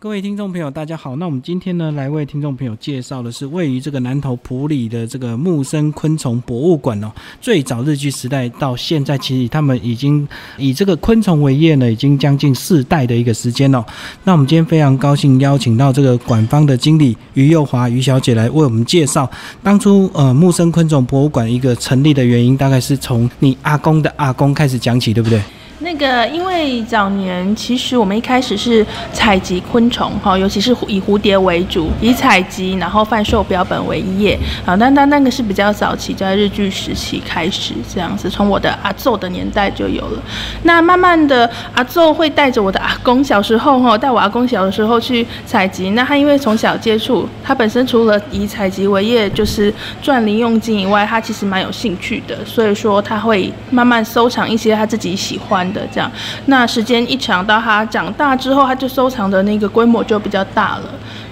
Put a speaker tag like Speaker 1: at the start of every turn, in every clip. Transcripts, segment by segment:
Speaker 1: 各位听众朋友，大家好。那我们今天呢，来为听众朋友介绍的是位于这个南投埔里的这个木生昆虫博物馆哦。最早日据时代到现在，其实他们已经以这个昆虫为业呢，已经将近四代的一个时间哦。那我们今天非常高兴邀请到这个馆方的经理于幼华于小姐来为我们介绍当初呃木生昆虫博物馆一个成立的原因，大概是从你阿公的阿公开始讲起，对不对？
Speaker 2: 那个，因为早年其实我们一开始是采集昆虫哈，尤其是以蝴蝶为主，以采集然后贩售标本为业啊。但但那个是比较早期，在日据时期开始这样子，从我的阿奏的年代就有了。那慢慢的，阿奏会带着我的阿公小时候哈，带我阿公小的时候去采集。那他因为从小接触，他本身除了以采集为业，就是赚零用金以外，他其实蛮有兴趣的，所以说他会慢慢收藏一些他自己喜欢。的这样，那时间一长，到他长大之后，他就收藏的那个规模就比较大了。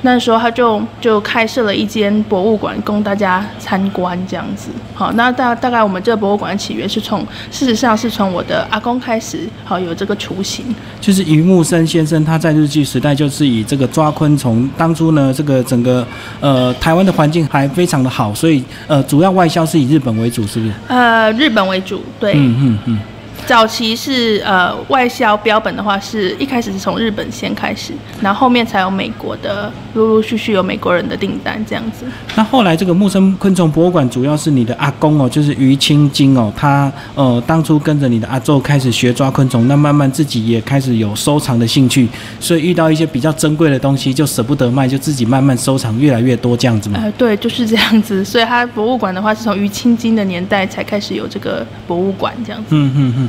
Speaker 2: 那时候他就就开设了一间博物馆供大家参观，这样子。好，那大大概我们这个博物馆起源是从，事实上是从我的阿公开始，好有这个雏形。
Speaker 1: 就是余木生先生，他在日据时代就是以这个抓昆虫，当初呢这个整个呃台湾的环境还非常的好，所以呃主要外销是以日本为主，是不是？
Speaker 2: 呃，日本为主，对。嗯嗯嗯。早期是呃外销标本的话，是一开始是从日本先开始，然后后面才有美国的，陆陆续续有美国人的订单这样子。
Speaker 1: 那后来这个木生昆虫博物馆主要是你的阿公哦，就是于清金哦，他呃当初跟着你的阿周开始学抓昆虫，那慢慢自己也开始有收藏的兴趣，所以遇到一些比较珍贵的东西就舍不得卖，就自己慢慢收藏越来越多这样子嘛。
Speaker 2: 呃，对，就是这样子。所以他博物馆的话是从于清金的年代才开始有这个博物馆这样子。嗯嗯嗯。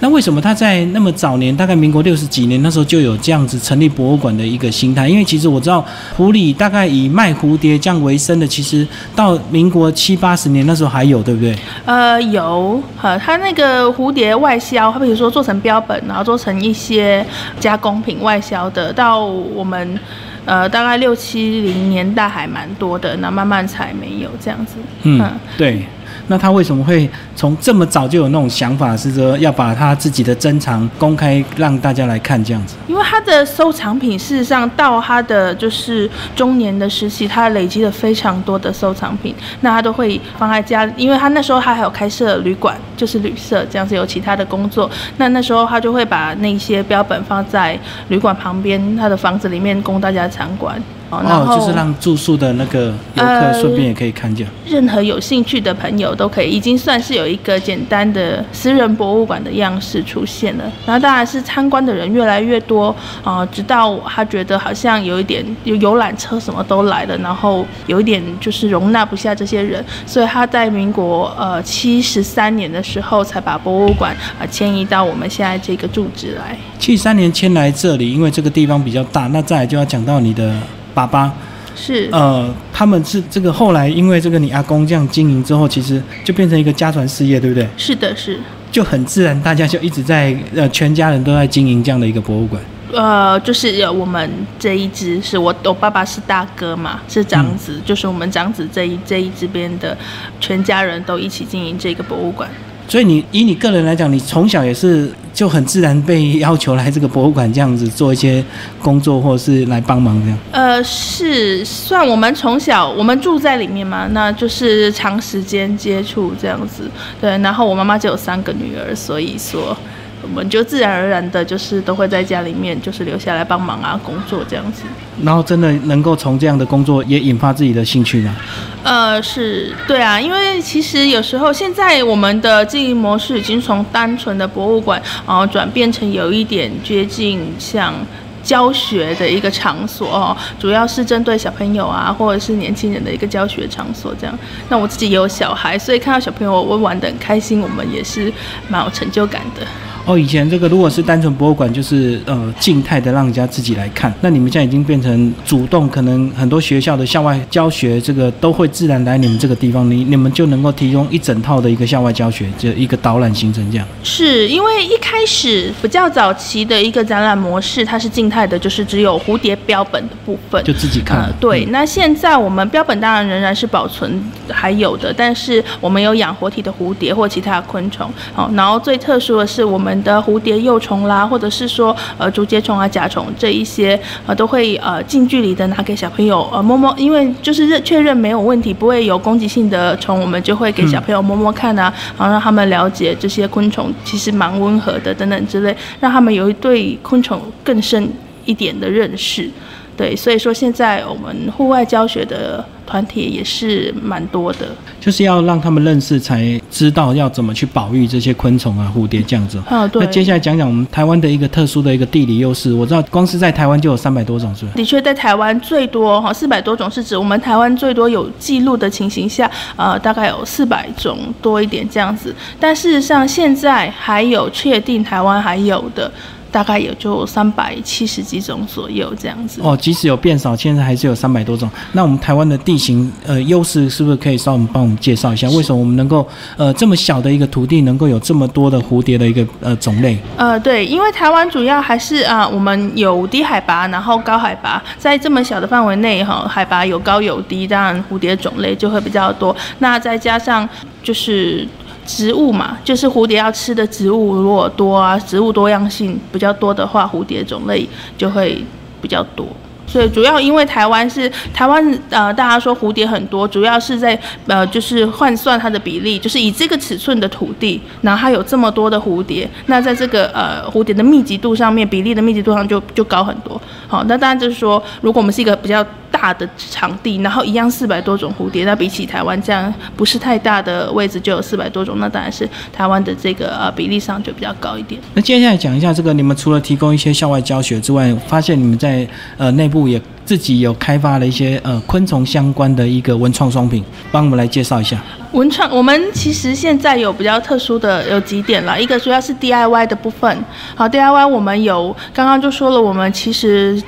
Speaker 1: 那为什么他在那么早年，大概民国六十几年那时候就有这样子成立博物馆的一个心态？因为其实我知道，普里大概以卖蝴蝶这样为生的，其实到民国七八十年那时候还有，对不对？
Speaker 2: 呃，有，呃，他那个蝴蝶外销，他比如说做成标本，然后做成一些加工品外销的，到我们呃大概六七零年代还蛮多的，那慢慢才没有这样子。
Speaker 1: 嗯，对。那他为什么会从这么早就有那种想法，是说要把他自己的珍藏公开让大家来看这样子？
Speaker 2: 因为他的收藏品事实上到他的就是中年的时期，他累积了非常多的收藏品，那他都会放在家，因为他那时候他还有开设旅馆，就是旅社这样子，有其他的工作，那那时候他就会把那些标本放在旅馆旁边他的房子里面供大家参观。
Speaker 1: 哦，就是让住宿的那个游客顺便也可以看见。
Speaker 2: 任何有兴趣的朋友都可以，已经算是有一个简单的私人博物馆的样式出现了。然后当然是参观的人越来越多啊，直到他觉得好像有一点有游览车什么都来了，然后有一点就是容纳不下这些人，所以他在民国呃七十三年的时候才把博物馆啊迁移到我们现在这个住址来。
Speaker 1: 七三年迁来这里，因为这个地方比较大。那再来就要讲到你的。爸爸
Speaker 2: 是
Speaker 1: 呃，他们是这个后来因为这个你阿公这样经营之后，其实就变成一个家传事业，对不对？
Speaker 2: 是的，是
Speaker 1: 就很自然，大家就一直在呃，全家人都在经营这样的一个博物馆。
Speaker 2: 呃，就是我们这一支是我我爸爸是大哥嘛，是长子，就是我们长子这一这一支边的全家人都一起经营这个博物馆。
Speaker 1: 所以你以你个人来讲，你从小也是就很自然被要求来这个博物馆这样子做一些工作，或是来帮忙这样。
Speaker 2: 呃，是算我们从小我们住在里面嘛，那就是长时间接触这样子。对，然后我妈妈就有三个女儿，所以说。我们就自然而然的，就是都会在家里面，就是留下来帮忙啊，工作这样子。
Speaker 1: 然后真的能够从这样的工作也引发自己的兴趣吗？
Speaker 2: 呃，是对啊，因为其实有时候现在我们的经营模式已经从单纯的博物馆，然后转变成有一点接近像教学的一个场所哦，主要是针对小朋友啊，或者是年轻人的一个教学场所这样。那我自己也有小孩，所以看到小朋友我玩的很开心，我们也是蛮有成就感的。
Speaker 1: 哦，以前这个如果是单纯博物馆，就是呃静态的让人家自己来看。那你们现在已经变成主动，可能很多学校的校外教学，这个都会自然来你们这个地方，你你们就能够提供一整套的一个校外教学，就一个导览行程这样。
Speaker 2: 是因为一开始比较早期的一个展览模式，它是静态的，就是只有蝴蝶标本的部分，
Speaker 1: 就自己看。
Speaker 2: 对，那现在我们标本当然仍然是保存还有的，但是我们有养活体的蝴蝶或其他昆虫。好，然后最特殊的是我们。本的蝴蝶幼虫啦，或者是说呃竹节虫啊、甲虫这一些，呃都会呃近距离的拿给小朋友呃摸摸，因为就是认确认没有问题，不会有攻击性的虫，我们就会给小朋友摸摸看啊，然后让他们了解这些昆虫其实蛮温和的等等之类，让他们有一对昆虫更深一点的认识。对，所以说现在我们户外教学的团体也是蛮多的，
Speaker 1: 就是要让他们认识，才知道要怎么去保育这些昆虫啊、蝴蝶这样子。
Speaker 2: 啊，对。
Speaker 1: 那接下来讲讲我们台湾的一个特殊的一个地理优势。我知道光是在台湾就有三百多种，是吧？
Speaker 2: 的确，在台湾最多哈，四百多种是指我们台湾最多有记录的情形下，呃，大概有四百种多一点这样子。但事实上，现在还有确定台湾还有的。大概也就三百七十几种左右这样子
Speaker 1: 哦，即使有变少，现在还是有三百多种。那我们台湾的地形呃优势是不是可以稍微帮我们介绍一下？为什么我们能够呃这么小的一个土地能够有这么多的蝴蝶的一个呃种类？
Speaker 2: 呃，对，因为台湾主要还是啊，我们有低海拔，然后高海拔，在这么小的范围内哈，海拔有高有低，当然蝴蝶种类就会比较多。那再加上就是。植物嘛，就是蝴蝶要吃的植物，如果多啊，植物多样性比较多的话，蝴蝶种类就会比较多。所以主要因为台湾是台湾呃，大家说蝴蝶很多，主要是在呃就是换算它的比例，就是以这个尺寸的土地，然后它有这么多的蝴蝶，那在这个呃蝴蝶的密集度上面，比例的密集度上就就高很多。好，那当然就是说，如果我们是一个比较。大的场地，然后一样四百多种蝴蝶，那比起台湾这样不是太大的位置就有四百多种，那当然是台湾的这个呃比例上就比较高一点。
Speaker 1: 那接下来讲一下这个，你们除了提供一些校外教学之外，发现你们在呃内部也自己有开发了一些呃昆虫相关的一个文创商品，帮我们来介绍一下。
Speaker 2: 文创，我们其实现在有比较特殊的有几点了，一个主要是 DIY 的部分。好，DIY 我们有刚刚就说了，我们其实。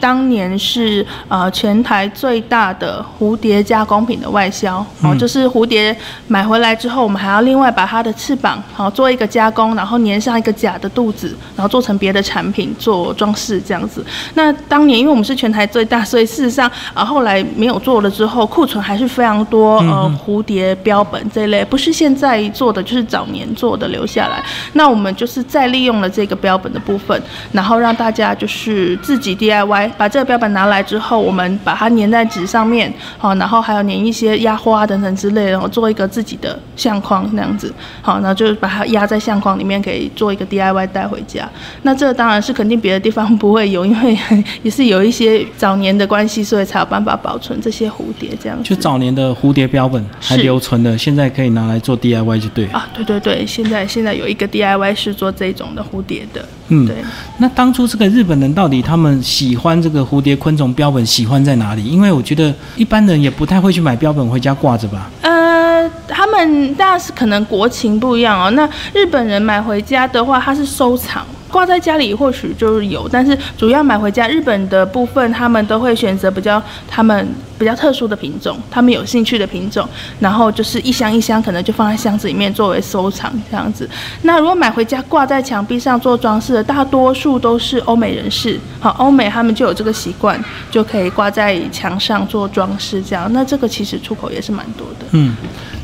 Speaker 2: 当年是呃全台最大的蝴蝶加工品的外销，哦，就是蝴蝶买回来之后，我们还要另外把它的翅膀好做一个加工，然后粘上一个假的肚子，然后做成别的产品做装饰这样子。那当年因为我们是全台最大，所以事实上啊后来没有做了之后，库存还是非常多。呃，蝴蝶标本这一类不是现在做的，就是早年做的留下来。那我们就是再利用了这个标本的部分，然后让大家就是自己 DIY。把这个标本拿来之后，我们把它粘在纸上面，好，然后还有粘一些压花等等之类，然后做一个自己的相框那样子，好，那就把它压在相框里面，可以做一个 DIY 带回家。那这当然是肯定别的地方不会有，因为 也是有一些早年的关系，所以才有办法保存这些蝴蝶这样。
Speaker 1: 就早年的蝴蝶标本还留存的，现在可以拿来做 DIY 就对。
Speaker 2: 啊，对对对，现在现在有一个 DIY 是做这种的蝴蝶的。
Speaker 1: 嗯，对。那当初这个日本人到底他们喜欢这个蝴蝶昆虫标本喜欢在哪里？因为我觉得一般人也不太会去买标本回家挂着吧。
Speaker 2: 呃，他们当然是可能国情不一样哦。那日本人买回家的话，他是收藏。挂在家里或许就是有，但是主要买回家，日本的部分他们都会选择比较他们比较特殊的品种，他们有兴趣的品种，然后就是一箱一箱，可能就放在箱子里面作为收藏这样子。那如果买回家挂在墙壁上做装饰的，大多数都是欧美人士，好，欧美他们就有这个习惯，就可以挂在墙上做装饰这样。那这个其实出口也是蛮多的。
Speaker 1: 嗯，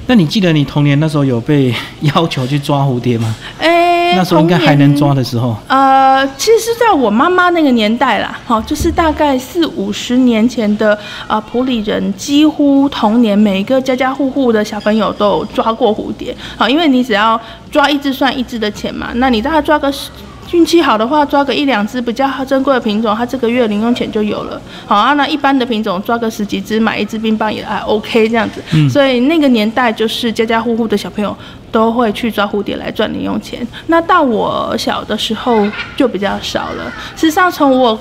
Speaker 1: 那你记得你童年那时候有被 要求去抓蝴蝶吗？
Speaker 2: 哎。
Speaker 1: 那时候应该还能抓的时候，
Speaker 2: 呃，其实在我妈妈那个年代啦，好，就是大概四五十年前的，呃，普里人几乎童年每一个家家户户的小朋友都抓过蝴蝶，好，因为你只要抓一只算一只的钱嘛，那你大概抓个十。运气好的话，抓个一两只比较珍贵的品种，它这个月零用钱就有了。好啊，那一般的品种抓个十几只，买一支冰棒也还 OK 这样子。嗯，所以那个年代就是家家户户的小朋友都会去抓蝴蝶来赚零用钱。那到我小的时候就比较少了。事实上，从我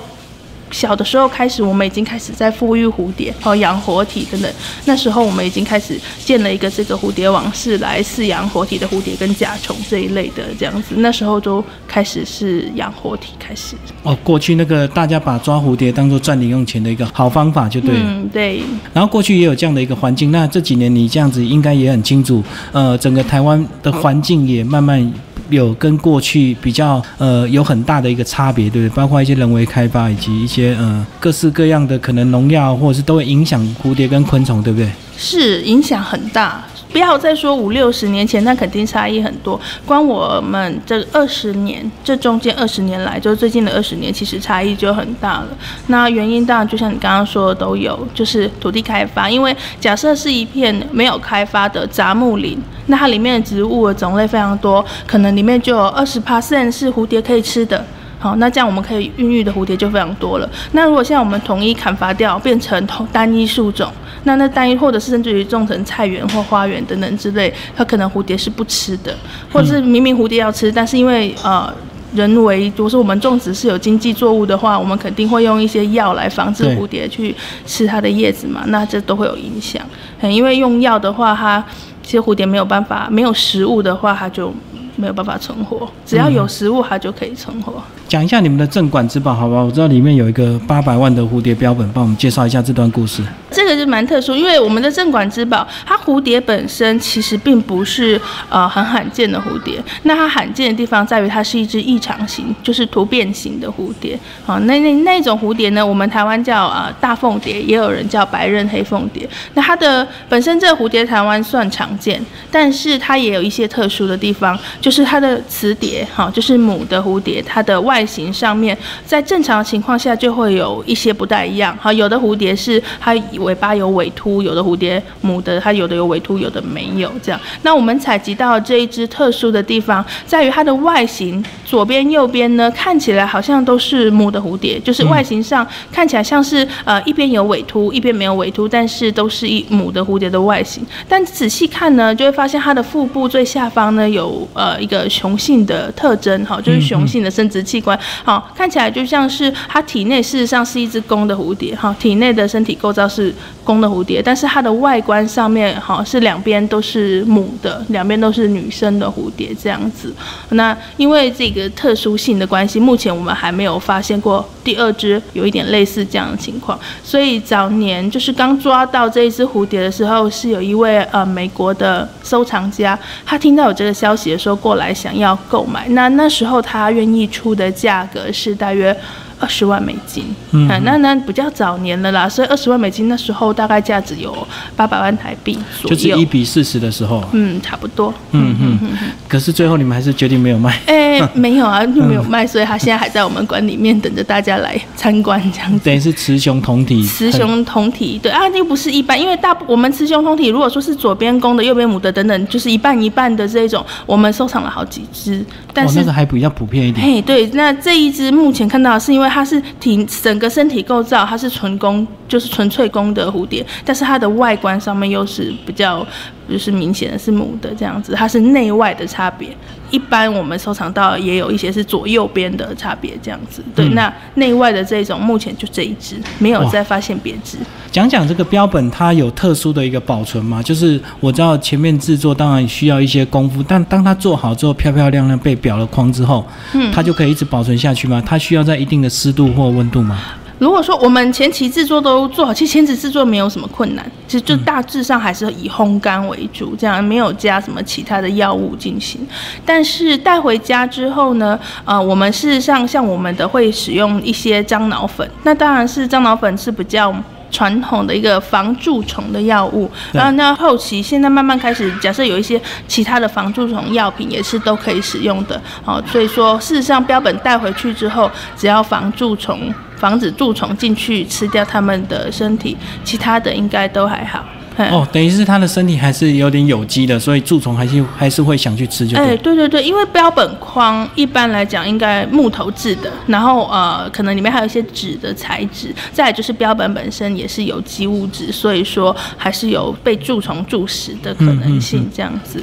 Speaker 2: 小的时候开始，我们已经开始在富裕蝴蝶，和养活体等等。那时候我们已经开始建了一个这个蝴蝶网室来饲养活体的蝴蝶跟甲虫这一类的这样子。那时候都开始是养活体开始。
Speaker 1: 哦，过去那个大家把抓蝴蝶当做赚零用钱的一个好方法就对了。
Speaker 2: 嗯，对。
Speaker 1: 然后过去也有这样的一个环境，那这几年你这样子应该也很清楚，呃，整个台湾的环境也慢慢。有跟过去比较呃有很大的一个差别，对不对？包括一些人为开发以及一些呃各式各样的可能农药，或者是都会影响蝴蝶跟昆虫，对不对？
Speaker 2: 是影响很大。不要再说五六十年前，那肯定差异很多。光我们这二十年，这中间二十年来，就最近的二十年，其实差异就很大了。那原因当然就像你刚刚说的都有，就是土地开发。因为假设是一片没有开发的杂木林，那它里面的植物种类非常多，可能里面就有二十 percent 是蝴蝶可以吃的。好，那这样我们可以孕育的蝴蝶就非常多了。那如果现在我们统一砍伐掉，变成同单一树种，那那单一或者是甚至于种成菜园或花园等等之类，它可能蝴蝶是不吃的，或者是明明蝴蝶要吃，但是因为呃人为，如果是我们种植是有经济作物的话，我们肯定会用一些药来防止蝴蝶去吃它的叶子嘛，那这都会有影响。因为用药的话，它其实蝴蝶没有办法，没有食物的话，它就没有办法存活。只要有食物，它就可以存活。
Speaker 1: 讲一下你们的镇馆之宝，好不好？我知道里面有一个八百万的蝴蝶标本，帮我们介绍一下这段故事。
Speaker 2: 这个是蛮特殊，因为我们的镇馆之宝，它蝴蝶本身其实并不是呃很罕见的蝴蝶。那它罕见的地方在于，它是一只异常型，就是突变型的蝴蝶。好，那那那种蝴蝶呢，我们台湾叫啊大凤蝶，也有人叫白刃黑凤蝶。那它的本身这个蝴蝶台湾算常见，但是它也有一些特殊的地方，就是它的雌蝶，哈，就是母的蝴蝶，它的外形上面，在正常情况下就会有一些不太一样。哈，有的蝴蝶是它尾巴有尾突，有的蝴蝶母的它有的有尾突，有的没有。这样，那我们采集到这一只特殊的地方，在于它的外形，左边右边呢看起来好像都是母的蝴蝶，就是外形上看起来像是呃一边有尾突，一边没有尾突，但是都是一母的蝴蝶的外形。但仔细看呢，就会发现它的腹部最下方呢有呃一个雄性的特征，哈，就是雄性的生殖器官。好，看起来就像是它体内事实上是一只公的蝴蝶，哈，体内的身体构造是公的蝴蝶，但是它的外观上面，哈，是两边都是母的，两边都是女生的蝴蝶这样子。那因为这个特殊性的关系，目前我们还没有发现过第二只有一点类似这样的情况，所以早年就是刚抓到这一只蝴蝶的时候，是有一位呃美国的收藏家，他听到有这个消息的时候过来想要购买，那那时候他愿意出的价格是大约。二十万美金，嗯，那那比较早年了啦，所以二十万美金那时候大概价值有八百万台币左
Speaker 1: 右，就是一比四十的时候，
Speaker 2: 嗯，差不多，
Speaker 1: 嗯嗯嗯。可是最后你们还是决定没有卖？
Speaker 2: 哎，没有啊，就没有卖，所以他现在还在我们馆里面等着大家来参观这样子。
Speaker 1: 等于是雌雄同体，
Speaker 2: 雌雄同体，对啊，又不是一般，因为大我们雌雄同体，如果说是左边公的，右边母的等等，就是一半一半的这种，我们收藏了好几只，但是
Speaker 1: 那个还比较普遍一点。
Speaker 2: 嘿，对，那这一只目前看到是因为。它是体整个身体构造，它是纯公，就是纯粹公的蝴蝶，但是它的外观上面又是比较，就是明显的是母的这样子，它是内外的差别。一般我们收藏到也有一些是左右边的差别这样子。对，那内外的这种目前就这一只，没有再发现别只。
Speaker 1: 讲讲这个标本，它有特殊的一个保存吗？就是我知道前面制作当然需要一些功夫，但当它做好之后，漂漂亮亮被裱了框之后，嗯，它就可以一直保存下去吗？它需要在一定的湿度或温度吗？
Speaker 2: 如果说我们前期制作都做好，其实前期制作没有什么困难，其实就大致上还是以烘干为主，这样没有加什么其他的药物进行。但是带回家之后呢，呃，我们事实上像我们的会使用一些樟脑粉，那当然是樟脑粉是比较。传统的一个防蛀虫的药物，然后那后期现在慢慢开始，假设有一些其他的防蛀虫药品也是都可以使用的，好，所以说事实上标本带回去之后，只要防蛀虫，防止蛀虫进去吃掉它们的身体，其他的应该都还好。
Speaker 1: 哦，等于是它的身体还是有点有机的，所以蛀虫还是还是会想去吃，就哎，
Speaker 2: 对对对，因为标本框一般来讲应该木头制的，然后呃，可能里面还有一些纸的材质，再就是标本本身也是有机物质，所以说还是有被蛀虫蛀食的可能性这样子。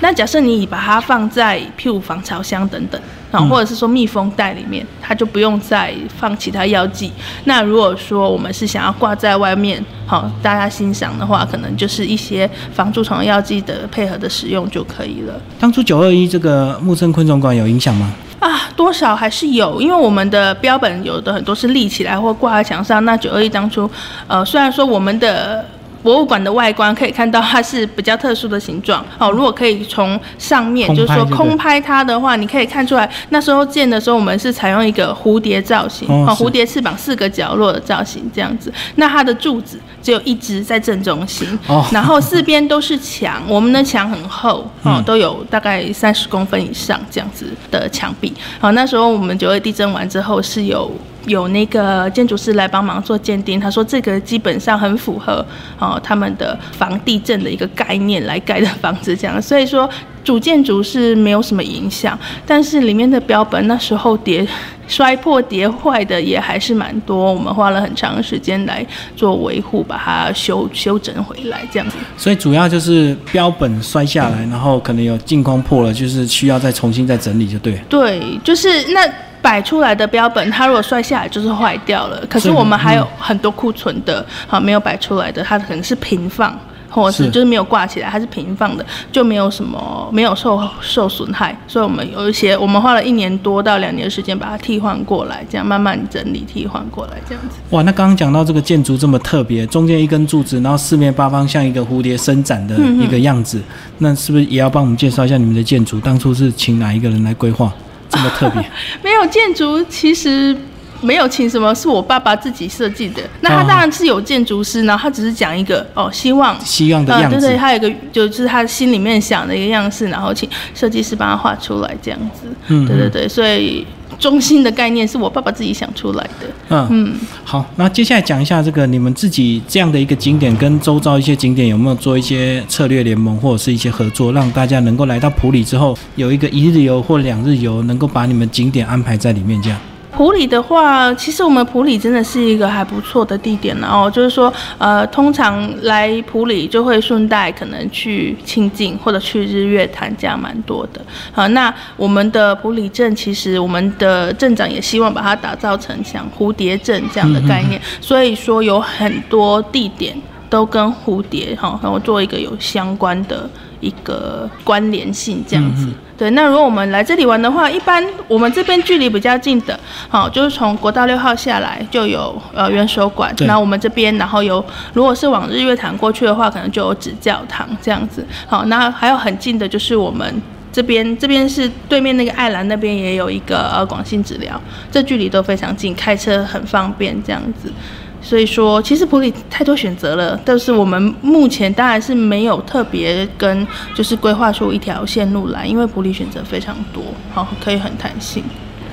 Speaker 2: 那假设你把它放在譬如防潮箱等等啊，或者是说密封袋里面，它就不用再放其他药剂。那如果说我们是想要挂在外面，好大家欣赏的话，可能就是一些防蛀虫药剂的配合的使用就可以了。
Speaker 1: 当初九二一这个木森昆虫馆有影响吗？
Speaker 2: 啊，多少还是有，因为我们的标本有的很多是立起来或挂在墙上。那九二一当初，呃，虽然说我们的。博物馆的外观可以看到它是比较特殊的形状。哦，如果可以从上面就是说空拍它的话，你可以看出来那时候建的时候，我们是采用一个蝴蝶造型，哦，
Speaker 1: 哦
Speaker 2: 蝴蝶翅膀四个角落的造型这样子。那它的柱子只有一只在正中心，
Speaker 1: 哦
Speaker 2: 然后四边都是墙，我们的墙很厚，哦，
Speaker 1: 嗯
Speaker 2: 都有大概三十公分以上这样子的墙壁。好，那时候我们九二地震完之后是有。有那个建筑师来帮忙做鉴定，他说这个基本上很符合哦他们的防地震的一个概念来盖的房子，这样，所以说主建筑是没有什么影响，但是里面的标本那时候跌摔破跌坏的也还是蛮多，我们花了很长时间来做维护，把它修修整回来这样子。
Speaker 1: 所以主要就是标本摔下来，然后可能有镜框破了，就是需要再重新再整理，就对。
Speaker 2: 对，就是那摆出来的标本，它如果摔下来就是坏掉了。可是
Speaker 1: 是
Speaker 2: 我们还有
Speaker 1: 嗯
Speaker 2: 很多库存的，好没有摆出来的，它可能是平放。或者是
Speaker 1: 是
Speaker 2: 就是没有挂起来，它是平放的，就没有什么没有受受损害，所以我们有一些我们花了一年多到两年的时间把它替换过来，这样慢慢整理替换过来，这样子。
Speaker 1: 哇，那刚刚讲到这个建筑这么特别，中间一根柱子，然后四面八方像一个蝴蝶伸展的一个样子，那是不是也要帮我们介绍一下你们的建筑？当初是请哪一个人来规划这么特别？
Speaker 2: 没有建筑，其实没有请什么，是我爸爸自己设计的。那他
Speaker 1: 哦
Speaker 2: 当然是有建筑师，然后他只是讲一个哦，希望
Speaker 1: 希望的样子
Speaker 2: 呃对对，，他有一个就是他心里面想的一个样式，然后请设计师帮他画出来这样子。
Speaker 1: 嗯
Speaker 2: 对对对，所以中心的概念是我爸爸自己想出来的。
Speaker 1: 嗯
Speaker 2: 嗯，
Speaker 1: 好，那接下来讲一下这个你们自己这样的一个景点跟周遭一些景点有没有做一些策略联盟或者是一些合作，让大家能够来到普里之后有一个一日游或两日游，能够把你们景点安排在里面这样。
Speaker 2: 普里的话，其实我们普里真的是一个还不错的地点然后就是说，呃，通常来普里就会顺带可能去清境或者去日月潭，这样蛮多的。好，那我们的普里镇，其实我们的镇长也希望把它打造成像蝴蝶镇这样的概念，所以说有很多地点都跟蝴蝶哈，然后做一个有相关的一个关联性这样子。对，那如果我们来这里玩的话，一般我们这边距离比较近的，好，就是从国道六号下来就有呃元首馆，
Speaker 1: 对
Speaker 2: 那我们这边然后有，如果是往日月潭过去的话，可能就有纸教堂这样子。好，那还有很近的就是我们。这边这边是对面那个爱兰那边也有一个呃广信治疗，这距离都非常近，开车很方便这样子。所以说，其实普里太多选择了，但是我们目前当然是没有特别跟就是规划出一条线路来，因为普里选择非常多，好可以很弹性。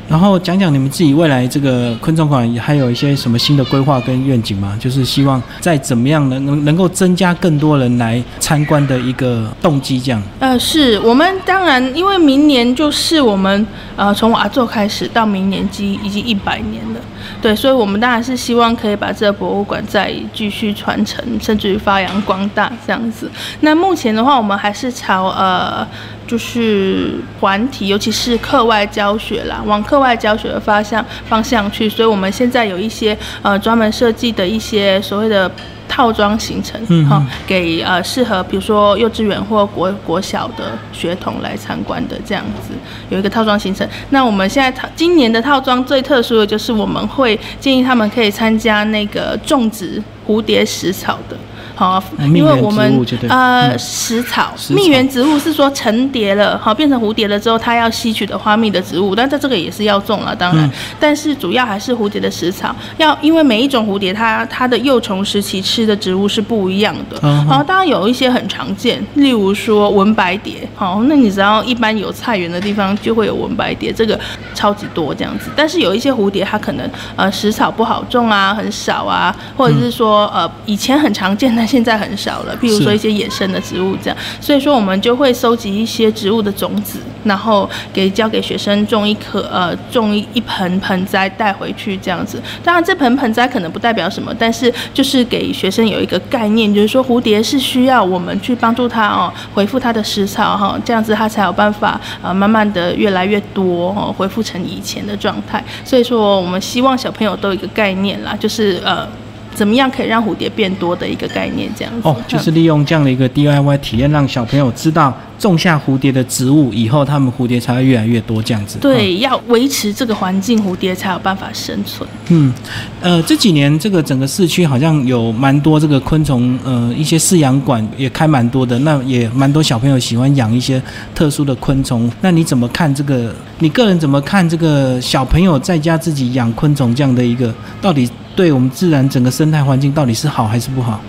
Speaker 1: 然后讲讲你们自己未来这个昆虫馆还有一些什么新的规划跟愿景吗？就是希望再怎么样能能能够增加更多人来参观的一个动机，这样。
Speaker 2: 呃，是我们当然，因为明年就是我们呃从我阿座开始到明年基已经一百年了，对，所以我们当然是希望可以把这个博物馆再继续传承，甚至于发扬光大这样子。那目前的话，我们还是朝呃就是团体，尤其是课外教学啦，往课外教学的方向方向去，所以我们现在有一些呃专门设计的一些所谓的。套装行程，
Speaker 1: 嗯
Speaker 2: 给呃适合比如说幼稚园或国国小的学童来参观的这样子，有一个套装行程。那我们现在套今年的套装最特殊的就是我们会建议他们可以参加那个种植蝴蝶食草的。好，因为我们呃
Speaker 1: 嗯。
Speaker 2: 食草蜜源植物是说成蝶了，好变成蝴蝶了之后，它要吸取的花蜜的植物，但在这个也是要种了，当然，
Speaker 1: 嗯。
Speaker 2: 但是主要还是蝴蝶的食草，要因为每一种蝴蝶它它的幼虫时期吃的植物是不一样的，
Speaker 1: 嗯哼。
Speaker 2: 然后当然有一些很常见，例如说文白蝶，好，那你只要一般有菜园的地方就会有文白蝶，这个超级多这样子，但是有一些蝴蝶它可能呃食草不好种啊，很少啊，或者是说呃以前很常见，但现在很少了，譬如说一些野生的植物这样，所以说我们就会收集一些植物的种子，然后给交给学生种一颗呃种一一盆盆栽带回去这样子。当然这盆盆栽可能不代表什么，但是就是给学生有一个概念，就是说蝴蝶是需要我们去帮助它哦，回复它的食草哈，这样子它才有办法呃慢慢的越来越多哦，恢复成以前的状态。所以说我们希望小朋友都有一个概念啦，就是呃。怎么样可以让蝴蝶变多的一个概念，这样子。
Speaker 1: 哦，就是利用这样的一个 DIY 体验，让小朋友知道种下蝴蝶的植物以后，他们蝴蝶才会越来越多这样子。
Speaker 2: 对，要维持这个环境，蝴蝶才有办法生存。
Speaker 1: 嗯，呃，这几年这个整个市区好像有蛮多这个昆虫，呃，一些饲养馆也开蛮多的，那也蛮多小朋友喜欢养一些特殊的昆虫。那你怎么看这个？你个人怎么看这个小朋友在家自己养昆虫这样的一个，到底对我们自然整个生态环境到底是好还是不好？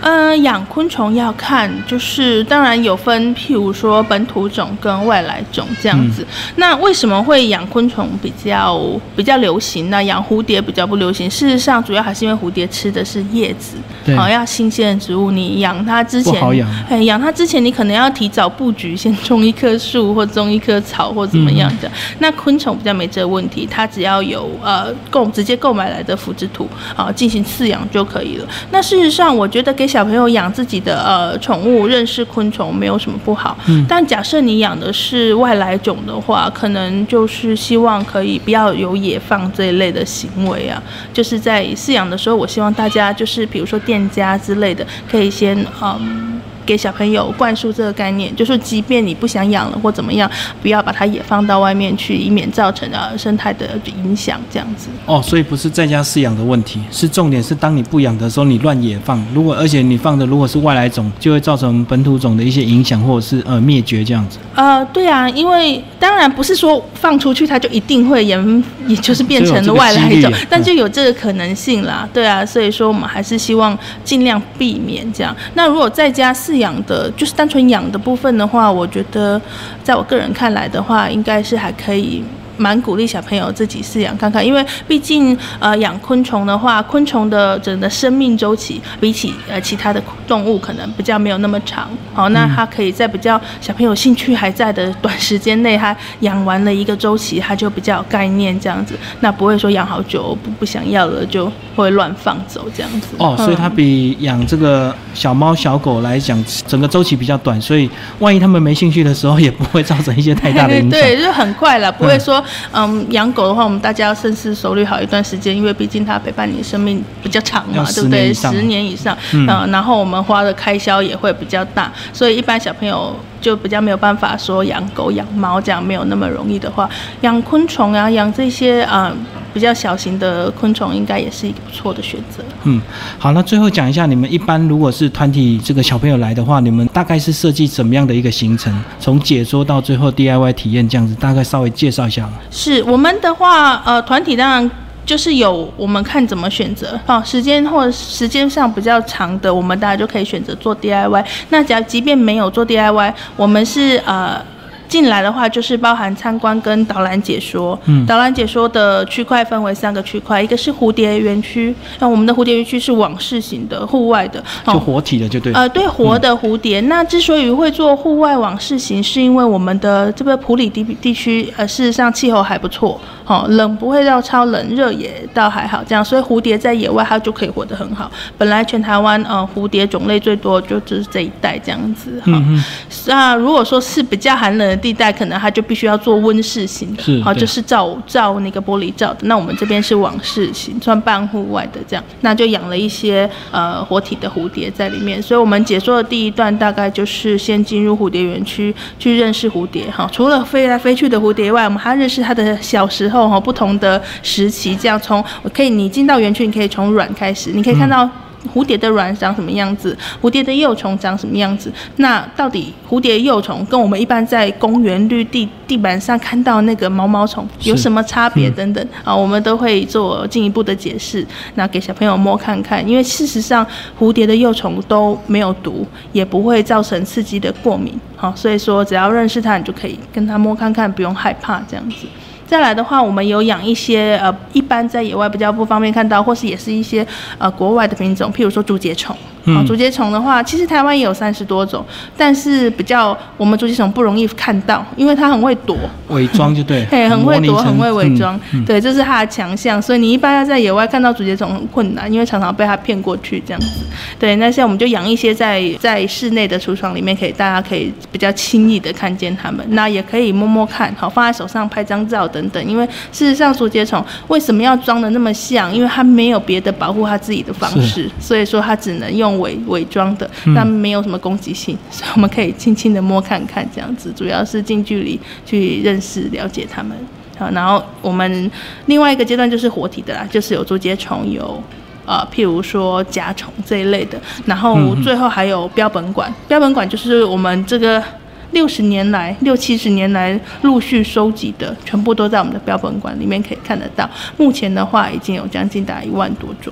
Speaker 2: 呃，养昆虫要看，就是当然有分，譬如说本土种跟外来种这样子。那为什么会养昆虫比较比较流行呢？养蝴蝶比较不流行。事实上，主要还是因为蝴蝶吃的是叶子，好要新鲜的植物。你养它之前，哎，养它之前你可能要提早布局，先种一棵树或种一棵草或怎么样的。那昆虫比较没这个问题，它只要有呃购直接购买来的腐殖土啊进行饲养就可以了。那事实上，我觉得给小朋友养自己的呃宠物，认识昆虫没有什么不好。嗯。但假设你养的是外来种的话，可能就是希望可以不要有野放这一类的行为啊。就是在饲养的时候，我希望大家就是比如说店家之类的，可以先嗯。给小朋友灌输这个概念，就是即便你不想养了或怎么样，不要把它也放到外面去，以免造成呃生态的影响这样子。
Speaker 1: 哦，所以不是在家饲养的问题，是重点是当你不养的时候，你乱野放。如果而且你放的如果是外来种，就会造成本土种的一些影响，或者是呃灭绝这样子。
Speaker 2: 呃，对啊，因为当然不是说放出去它就一定会演，也就是变成了外来种，但就有这个可能性啦。对啊，所以说我们还是希望尽量避免这样。那如果在家饲养的，就是单纯养的部分的话，我觉得，在我个人看来的话，应该是还可以。蛮鼓励小朋友自己饲养看看，因为毕竟呃养昆虫的话，昆虫的整个生命周期比起呃其他的动物可能比较没有那么长。好，那它可以在比较小朋友兴趣还在的短时间内，它养完了一个周期，它就比较有概念这样子。那不会说养好久不不想要了就会乱放走这样子。
Speaker 1: 哦，所以它比养这个小猫小狗来讲，整个周期比较短，所以万一他们没兴趣的时候，也不会造成一些太大的影响。
Speaker 2: 对，就很快了，不会说。嗯，养狗的话，我们大家要深思熟虑好一段时间，因为毕竟它陪伴你生命比较长嘛，对不对？十年以上，嗯，然后我们花的开销也会比较大，所以一般小朋友就比较没有办法说养狗养猫这样没有那么容易的话，养昆虫啊，养这些啊。比较小型的昆虫应该也是一个不错的选择。
Speaker 1: 嗯，好，那最后讲一下，你们一般如果是团体这个小朋友来的话，你们大概是设计怎么样的一个行程？从解说到最后 DIY 体验这样子，大概稍微介绍一下。
Speaker 2: 是我们的话，呃，团体当然就是有我们看怎么选择。好，时间或者时间上比较长的，我们大家就可以选择做 DIY。那假即便没有做 DIY，我们是呃。进来的话，就是包含参观跟导览解说。嗯，导览解说的区块分为三个区块，一个是蝴蝶园区，那我们的蝴蝶园区是网式型的，户外的，
Speaker 1: 就活体的，就对。
Speaker 2: 呃，对，活的蝴蝶。那之所以会做户外网式型，是因为我们的这个普里地地区，呃，事实上气候还不错。好，冷不会到超冷，热也倒还好，这样，所以蝴蝶在野外它就可以活得很好。本来全台湾呃蝴蝶种类最多就只是这一带这样子哈。那如果说是比较寒冷的地带，可能它就必须要做温室型的，好，就是照照那个玻璃罩的。那我们这边是网式型，算半户外的这样，那就养了一些呃活体的蝴蝶在里面。所以我们解说的第一段大概就是先进入蝴蝶园区去认识蝴蝶哈。除了飞来飞去的蝴蝶外，我们还认识它的小时。候哈不同的时期，这样从我可以你进到园区，你可以从软开始，你可以看到蝴蝶的卵长什么样子，蝴蝶的幼虫长什么样子。那到底蝴蝶幼虫跟我们一般在公园绿地地板上看到那个毛毛虫有什么差别等等啊，我们都会做进一步的解释，那给小朋友摸看看。因为事实上蝴蝶的幼虫都没有毒，也不会造成刺激的过敏。好，所以说只要认识它，你就可以跟它摸看看，不用害怕这样子。再来的话，我们有养一些呃，一般在野外比较不方便看到，或是也是一些呃国外的品种，譬如说竹节虫。啊，竹节虫的话，其实台湾也有三十多种，但是比较我们竹节虫不容易看到，因为它很会躲，
Speaker 1: 伪装就对，
Speaker 2: 嘿，很会躲，很会伪装，对，这是它的强项，所以你一般要在野外看到竹节虫很困难，因为常常被它骗过去这样子。对，那现在我们就养一些在在室内的橱窗里面，可以大家可以比较轻易的看见它们，那也可以摸摸看，好放在手上拍张照，等等。因为事实上，竹节虫为什么要装的那么像？因为它没有别的保护它自己的方式，所以说它只能用伪伪装的，但没有什么攻击性，所以我们可以轻轻的摸看看这样子。主要是近距离去认识了解它们。好，然后我们另外一个阶段就是活体的啦，就是有竹节虫有。呃，譬如说甲虫这一类的，然后最后还有标本馆。标本馆就是我们这个六十年来、六七十年来陆续收集的，全部都在我们的标本馆里面可以看得到。目前的话，已经有将近达一万多种。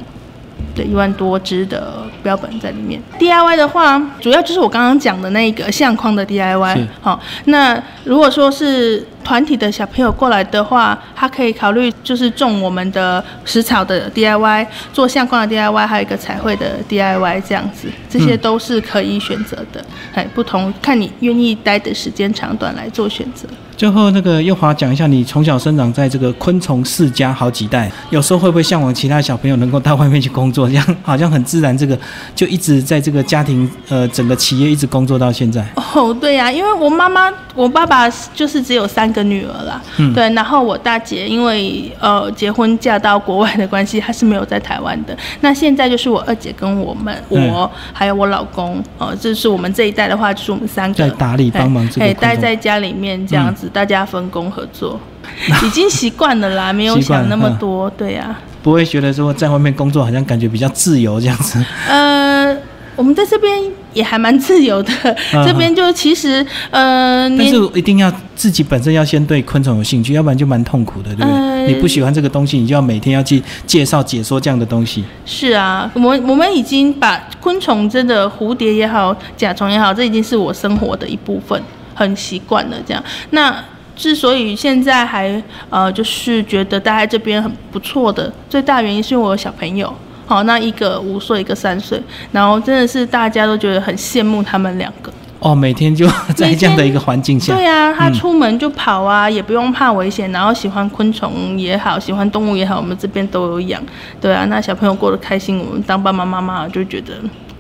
Speaker 2: 对，一万多只的标本在里面。DIY 的话，主要就是我刚刚讲的那个相框的 DIY。好，那如果说是团体的小朋友过来的话，他可以考虑就是种我们的食草的 DIY，做相关的 DIY，还有一个彩绘的 DIY 这样子，这些都是可以选择的。哎，不同看你愿意待的时间长短来做选择。
Speaker 1: 最后，那个幼华讲一下，你从小生长在这个昆虫世家好几代，有时候会不会向往其他小朋友能够到外面去工作，这样好像很自然，这个就一直在这个家庭呃整个企业一直工作到现在。
Speaker 2: 哦，对呀，因为我妈妈、我爸爸就是只有三个女儿啦，嗯，对，然后我大姐因为呃结婚嫁到国外的关系，她是没有在台湾的。那现在就是我二姐跟我们，我还有我老公，呃，这是我们这一代的话，就是我们三个
Speaker 1: 在打理帮忙，
Speaker 2: 哎，待在家里面这样子。大家分工合作，已经习惯了啦，没有想那么多，对呀。
Speaker 1: 不会觉得说在外面工作好像感觉比较自由这样子。
Speaker 2: 呃，我们在这边也还蛮自由的，这边就其实呃，
Speaker 1: 但是一定要自己本身要先对昆虫有兴趣，要不然就蛮痛苦的，对不对？你不喜欢这个东西，你就要每天要去介绍解说这样的东西。
Speaker 2: 是啊，我们我们已经把昆虫真的蝴蝶也好，甲虫也好，这已经是我生活的一部分。很习惯了这样，那之所以现在还呃，就是觉得待在这边很不错的，最大原因是因为我有小朋友，好，那一个五岁，一个三岁，然后真的是大家都觉得很羡慕他们两个。
Speaker 1: 哦，每天就 在这样的一个环境下，
Speaker 2: 对啊，他出门就跑啊，也不用怕危险，然后喜欢昆虫也好，喜欢动物也好，我们这边都有养，对啊，那小朋友过得开心，我们当爸爸妈妈就觉得。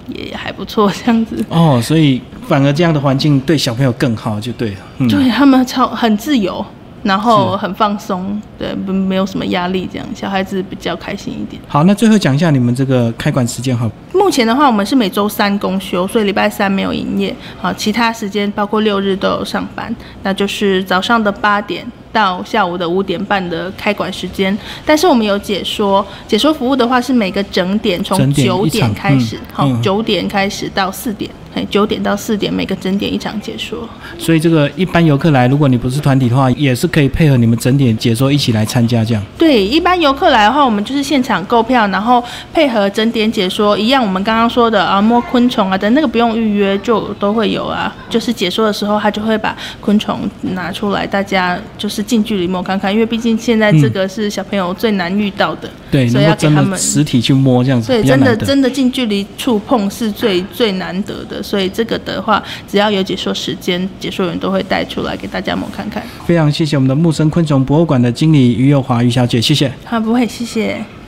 Speaker 2: 也还不错，这样子
Speaker 1: 哦，所以反而这样的环境对小朋友更好，就对了。
Speaker 2: 对他们超很自由，然后很放松，对，不没有什么压力，这样小孩子比较开心一点。
Speaker 1: 好，那最后讲一下你们这个开馆时间哈。
Speaker 2: 目前的话，我们是每周三公休，所以礼拜三没有营业。好，其他时间包括六日都有上班，那就是早上的八点。到下午的五点半的开馆时间，但是我们有解说，解说服务的话是每个整点从九点开始，好，九点开始到四点。九点到四点，每个整点一场解说。
Speaker 1: 所以这个一般游客来，如果你不是团体的话，也是可以配合你们整点解说一起来参加这样。
Speaker 2: 对，一般游客来的话，我们就是现场购票，然后配合整点解说一样。我们刚刚说的啊，摸昆虫啊等那个不用预约就都会有啊。就是解说的时候，他就会把昆虫拿出来，大家就是近距离摸看看，因为毕竟现在这个是小朋友最难遇到的，
Speaker 1: 对，
Speaker 2: 所以要给他们
Speaker 1: 实体去摸这样子。
Speaker 2: 对，真的真的近距离触碰是最最难得的。所以这个的话，只要有解说时间，解说员都会带出来给大家们看看。
Speaker 1: 非常谢谢我们的木生昆虫博物馆的经理于幼华于小姐，谢谢。
Speaker 2: 好，不会，谢谢。